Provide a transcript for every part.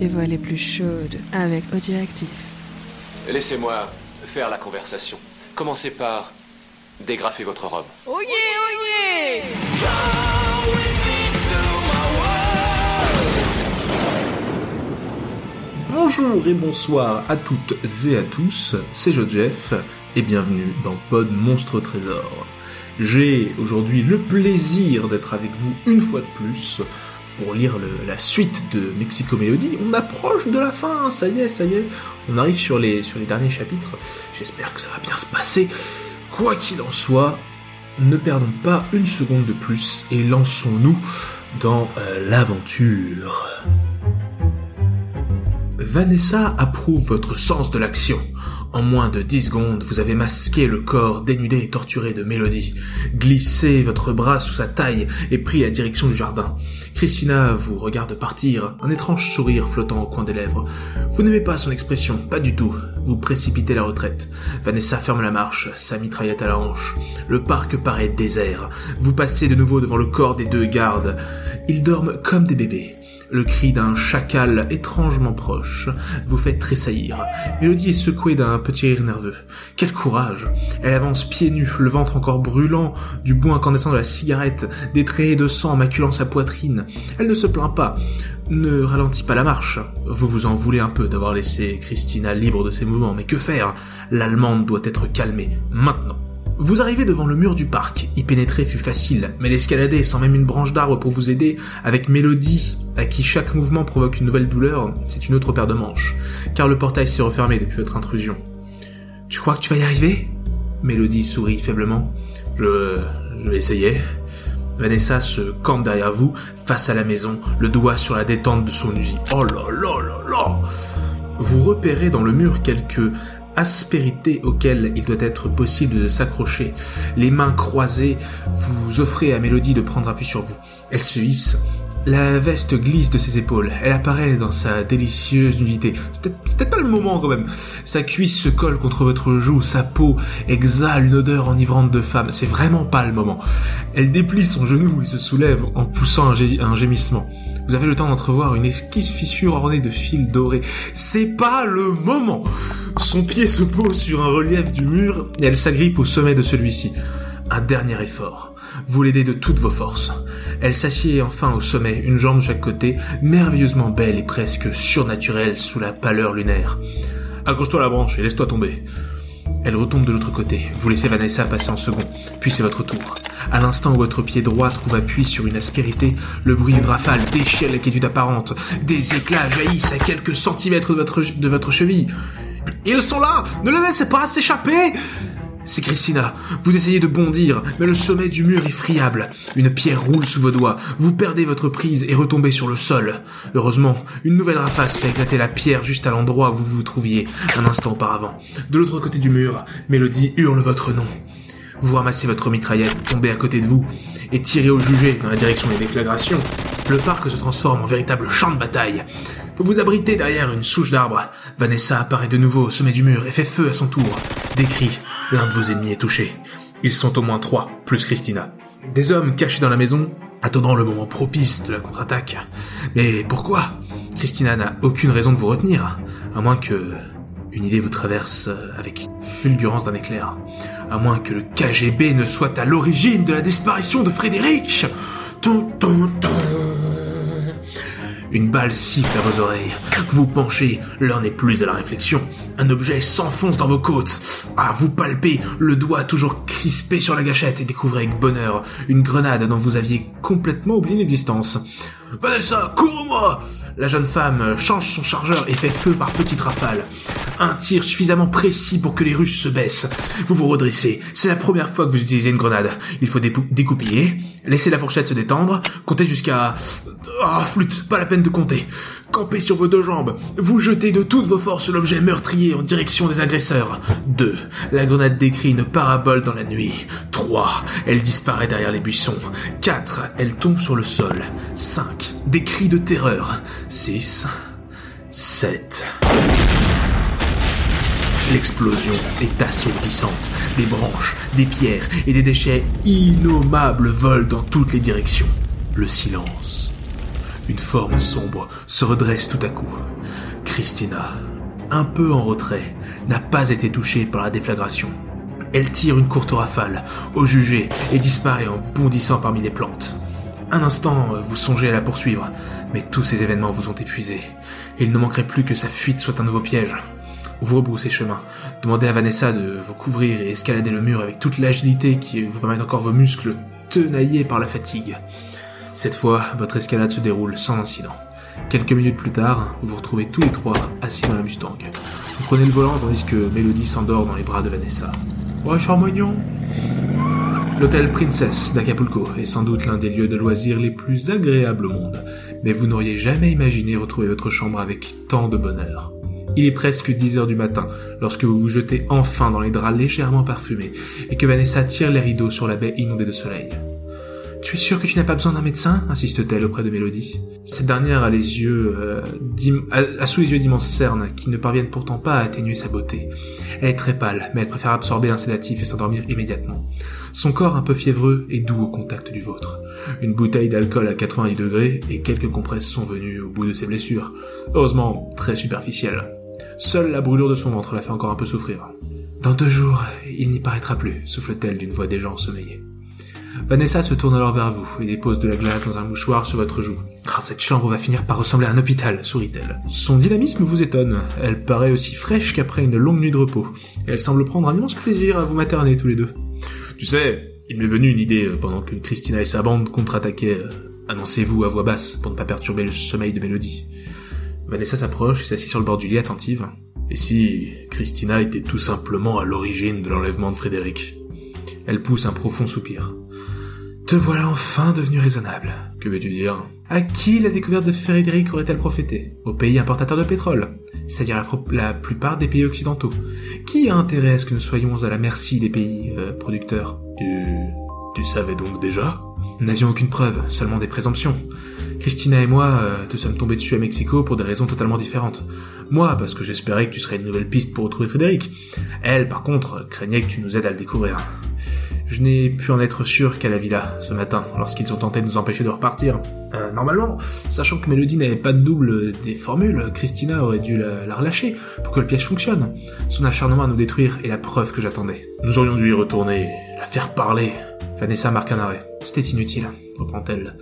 et voix les plus chaudes avec Audioactif. Laissez-moi faire la conversation. Commencez par dégrafer votre robe. Oh yeah, oh yeah Bonjour et bonsoir à toutes et à tous, c'est Joseph et bienvenue dans Pod Monstre Trésor. J'ai aujourd'hui le plaisir d'être avec vous une fois de plus pour lire la suite de Mexico Melody. On approche de la fin, ça y est, ça y est. On arrive sur les, sur les derniers chapitres. J'espère que ça va bien se passer. Quoi qu'il en soit, ne perdons pas une seconde de plus et lançons-nous dans euh, l'aventure. Vanessa approuve votre sens de l'action. En moins de 10 secondes, vous avez masqué le corps dénudé et torturé de Mélodie, glissé votre bras sous sa taille et pris la direction du jardin. Christina vous regarde partir, un étrange sourire flottant au coin des lèvres. Vous n'aimez pas son expression, pas du tout. Vous précipitez la retraite. Vanessa ferme la marche, sa mitraillette à la hanche. Le parc paraît désert. Vous passez de nouveau devant le corps des deux gardes. Ils dorment comme des bébés. Le cri d'un chacal étrangement proche vous fait tressaillir. Mélodie est secouée d'un petit rire nerveux. Quel courage Elle avance pieds nus, le ventre encore brûlant, du bout incandescent de la cigarette, des traits de sang maculant sa poitrine. Elle ne se plaint pas, ne ralentit pas la marche. Vous vous en voulez un peu d'avoir laissé Christina libre de ses mouvements, mais que faire? L'Allemande doit être calmée, maintenant. Vous arrivez devant le mur du parc. Y pénétrer fut facile, mais l'escalader sans même une branche d'arbre pour vous aider, avec Mélodie, à qui chaque mouvement provoque une nouvelle douleur, c'est une autre paire de manches, car le portail s'est refermé depuis votre intrusion. Tu crois que tu vas y arriver? Mélodie sourit faiblement. Je... je vais. Vanessa se campe derrière vous, face à la maison, le doigt sur la détente de son usine. Oh là là là là Vous repérez dans le mur quelques aspérité auquel il doit être possible de s'accrocher. Les mains croisées, vous offrez à Mélodie de prendre appui sur vous. Elle se hisse. La veste glisse de ses épaules. Elle apparaît dans sa délicieuse nudité. C'était pas le moment quand même. Sa cuisse se colle contre votre joue, sa peau exhale une odeur enivrante de femme. C'est vraiment pas le moment. Elle déplie son genou et se soulève en poussant un gémissement. Vous avez le temps d'entrevoir une esquisse fissure ornée de fils dorés. C'est pas le moment Son pied se pose sur un relief du mur et elle s'agrippe au sommet de celui-ci. Un dernier effort. Vous l'aidez de toutes vos forces. Elle s'assied enfin au sommet, une jambe de chaque côté, merveilleusement belle et presque surnaturelle sous la pâleur lunaire. Accroche-toi à la branche et laisse-toi tomber. Elle retombe de l'autre côté. Vous laissez Vanessa passer en second. Puis c'est votre tour. À l'instant où votre pied droit trouve appui sur une aspérité, le bruit d'une rafale déchire la quiétude apparente. Des éclats jaillissent à quelques centimètres de votre, de votre cheville. Ils sont là Ne les laissez pas s'échapper c'est Christina. Vous essayez de bondir, mais le sommet du mur est friable. Une pierre roule sous vos doigts. Vous perdez votre prise et retombez sur le sol. Heureusement, une nouvelle rapace fait éclater la pierre juste à l'endroit où vous vous trouviez un instant auparavant. De l'autre côté du mur, Mélodie hurle votre nom. Vous ramassez votre mitraillette, tombez à côté de vous, et tirez au jugé dans la direction des déflagrations. Le parc se transforme en véritable champ de bataille. Vous vous abritez derrière une souche d'arbre. Vanessa apparaît de nouveau au sommet du mur et fait feu à son tour. Des cris. L'un de vos ennemis est touché. Ils sont au moins trois, plus Christina. Des hommes cachés dans la maison, attendant le moment propice de la contre-attaque. Mais pourquoi Christina n'a aucune raison de vous retenir, à moins que une idée vous traverse avec fulgurance d'un éclair. À moins que le KGB ne soit à l'origine de la disparition de Frédéric. Une balle siffle à vos oreilles. Vous penchez, l'heure n'est plus à la réflexion. Un objet s'enfonce dans vos côtes. Ah, vous palpez, le doigt toujours crispé sur la gâchette et découvrez avec bonheur une grenade dont vous aviez complètement oublié l'existence. Vanessa, cours-moi La jeune femme change son chargeur et fait feu par petites rafales. Un tir suffisamment précis pour que les Russes se baissent. Vous vous redressez. C'est la première fois que vous utilisez une grenade. Il faut découpiller, laisser la fourchette se détendre, compter jusqu'à... Ah, flûte, pas la peine de compter. Campez sur vos deux jambes. Vous jetez de toutes vos forces l'objet meurtrier en direction des agresseurs. 2. La grenade décrit une parabole dans la nuit. 3. Elle disparaît derrière les buissons. 4. Elle tombe sur le sol. 5. Des cris de terreur. 6. 7. L'explosion est assourdissante. Des branches, des pierres et des déchets innommables volent dans toutes les directions. Le silence. Une forme sombre se redresse tout à coup. Christina, un peu en retrait, n'a pas été touchée par la déflagration. Elle tire une courte rafale au jugé et disparaît en bondissant parmi les plantes. Un instant, vous songez à la poursuivre, mais tous ces événements vous ont épuisé. Il ne manquerait plus que sa fuite soit un nouveau piège. Vous rebroussez chemin, demandez à Vanessa de vous couvrir et escalader le mur avec toute l'agilité qui vous permet encore vos muscles tenaillés par la fatigue. Cette fois, votre escalade se déroule sans incident. Quelques minutes plus tard, vous vous retrouvez tous les trois assis dans la Mustang. Vous prenez le volant tandis que Mélodie s'endort dans les bras de Vanessa. Ouais, charmognon L'hôtel Princess d'Acapulco est sans doute l'un des lieux de loisirs les plus agréables au monde, mais vous n'auriez jamais imaginé retrouver votre chambre avec tant de bonheur. Il est presque 10 heures du matin lorsque vous vous jetez enfin dans les draps légèrement parfumés et que Vanessa tire les rideaux sur la baie inondée de soleil. Tu es sûr que tu n'as pas besoin d'un médecin insiste-t-elle auprès de Mélodie. Cette dernière a les yeux, euh, a, sous les yeux d'immenses cernes qui ne parviennent pourtant pas à atténuer sa beauté. Elle est très pâle, mais elle préfère absorber un sédatif et s'endormir immédiatement. Son corps un peu fiévreux est doux au contact du vôtre. Une bouteille d'alcool à 90 degrés et quelques compresses sont venues au bout de ses blessures. Heureusement, très superficielles. Seule la brûlure de son ventre la fait encore un peu souffrir. Dans deux jours, il n'y paraîtra plus, souffle-t-elle d'une voix déjà ensommeillée. Vanessa se tourne alors vers vous et dépose de la glace dans un mouchoir sur votre joue. Cette chambre va finir par ressembler à un hôpital, sourit-elle. Son dynamisme vous étonne. Elle paraît aussi fraîche qu'après une longue nuit de repos. Elle semble prendre un immense plaisir à vous materner tous les deux. Tu sais, il m'est venu une idée euh, pendant que Christina et sa bande contre-attaquaient. Euh, annoncez-vous à voix basse pour ne pas perturber le sommeil de Mélodie. Vanessa s'approche et s'assied sur le bord du lit attentive. Et si Christina était tout simplement à l'origine de l'enlèvement de Frédéric? Elle pousse un profond soupir. Te voilà enfin devenu raisonnable. Que veux-tu dire? À qui la découverte de Frédéric aurait-elle profité Au pays importateur de pétrole, c'est-à-dire la, plupart des pays occidentaux. Qui a intérêt à ce que nous soyons à la merci des pays euh, producteurs? Tu... tu savais donc déjà? Nous n'avions aucune preuve, seulement des présomptions. Christina et moi euh, te sommes tombés dessus à Mexico pour des raisons totalement différentes. Moi, parce que j'espérais que tu serais une nouvelle piste pour retrouver Frédéric. Elle, par contre, craignait que tu nous aides à le découvrir. Je n'ai pu en être sûr qu'à la villa, ce matin, lorsqu'ils ont tenté de nous empêcher de repartir. Euh, normalement, sachant que Mélodie n'avait pas de double des formules, Christina aurait dû la, relâcher pour que le piège fonctionne. Son acharnement à nous détruire est la preuve que j'attendais. Nous aurions dû y retourner, la faire parler. Vanessa marque un arrêt. C'était inutile, reprend-elle.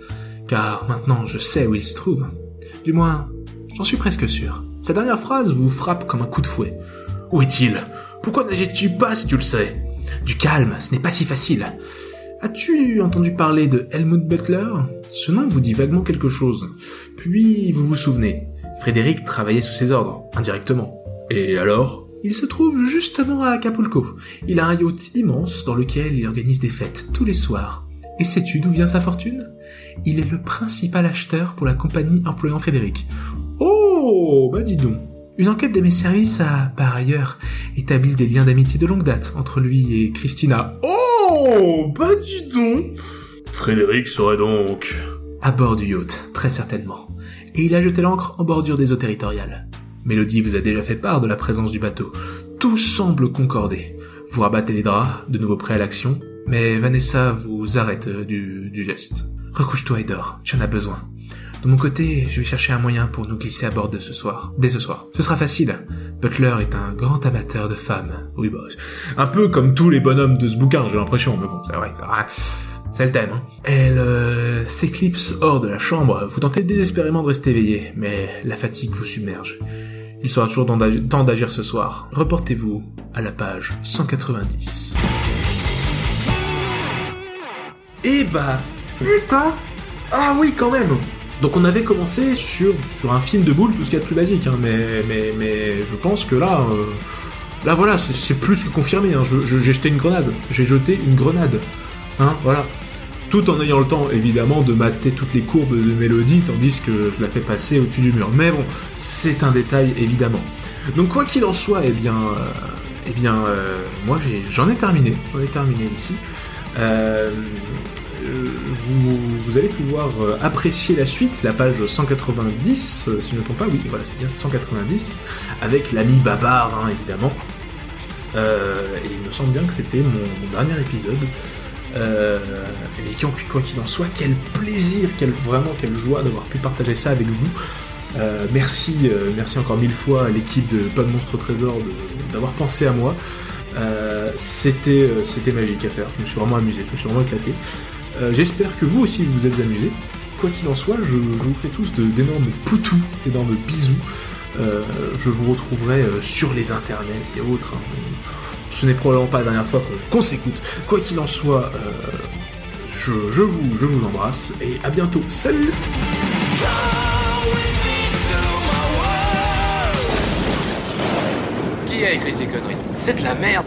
Car maintenant je sais où il se trouve. Du moins, j'en suis presque sûr. Sa dernière phrase vous frappe comme un coup de fouet. Où est-il? Pourquoi n'agis-tu pas si tu le sais? Du calme, ce n'est pas si facile. As-tu entendu parler de Helmut Butler? Ce nom vous dit vaguement quelque chose. Puis vous vous souvenez, Frédéric travaillait sous ses ordres, indirectement. Et alors? Il se trouve justement à Acapulco. Il a un yacht immense dans lequel il organise des fêtes tous les soirs. Et sais-tu d'où vient sa fortune? Il est le principal acheteur pour la compagnie employant Frédéric. Oh, bah dis donc. Une enquête de mes services a, par ailleurs, établi des liens d'amitié de longue date entre lui et Christina. Oh Bah dis donc Frédéric serait donc... À bord du yacht, très certainement. Et il a jeté l'ancre en bordure des eaux territoriales. Mélodie vous a déjà fait part de la présence du bateau. Tout semble concorder. Vous rabattez les draps, de nouveau prêt à l'action, mais Vanessa vous arrête du, du geste. Recouche-toi et dors, tu en as besoin. De mon côté, je vais chercher un moyen pour nous glisser à bord de ce soir. Dès ce soir. Ce sera facile. Butler est un grand amateur de femmes. Oui, bah, un peu comme tous les bonhommes de ce bouquin, j'ai l'impression, mais bon, c'est vrai, c'est le thème. Hein. Elle euh, s'éclipse hors de la chambre. Vous tentez désespérément de rester éveillé, mais la fatigue vous submerge. Il sera toujours temps d'agir ce soir. Reportez-vous à la page 190. Eh bah, putain Ah oui, quand même donc on avait commencé sur, un film de boule, tout ce qu'il y a de plus basique, hein, mais, je pense que là, euh, là voilà, c'est plus que confirmé. Hein, j'ai jeté une grenade, j'ai jeté une grenade, hein, voilà. Tout en ayant le temps, évidemment, de mater toutes les courbes de mélodie, tandis que je la fais passer au-dessus du mur. Mais bon, c'est un détail, évidemment. Donc quoi qu'il en soit, eh bien, euh, eh bien, euh, moi j'en ai, terminé, j'en ai terminé ici. Euh, vous, allez pouvoir euh, apprécier la suite, la page 190, euh, si je ne me trompe pas, oui, voilà, c'est bien 190, avec l'ami Babar, hein, évidemment. Euh, et il me semble bien que c'était mon, dernier épisode. Euh, quoi qu'il en soit, quel plaisir, quel, vraiment quelle joie d'avoir pu partager ça avec vous. Merci, merci encore mille fois à l'équipe de Pas de Monstre Trésor d'avoir pensé à moi. C'était, c'était magique à faire. Je me suis vraiment amusé, je me suis vraiment éclaté. J'espère que vous aussi vous êtes amusés. Quoi qu'il en soit, je, vous fais tous d'énormes poutous, d'énormes bisous. je vous retrouverai sur les internets et autres. Hein. Ce n'est probablement pas la dernière fois qu'on s'écoute. Quoi qu'il en soit, je, vous, je vous embrasse et à bientôt. Salut Qui a écrit ces conneries? C'est de la merde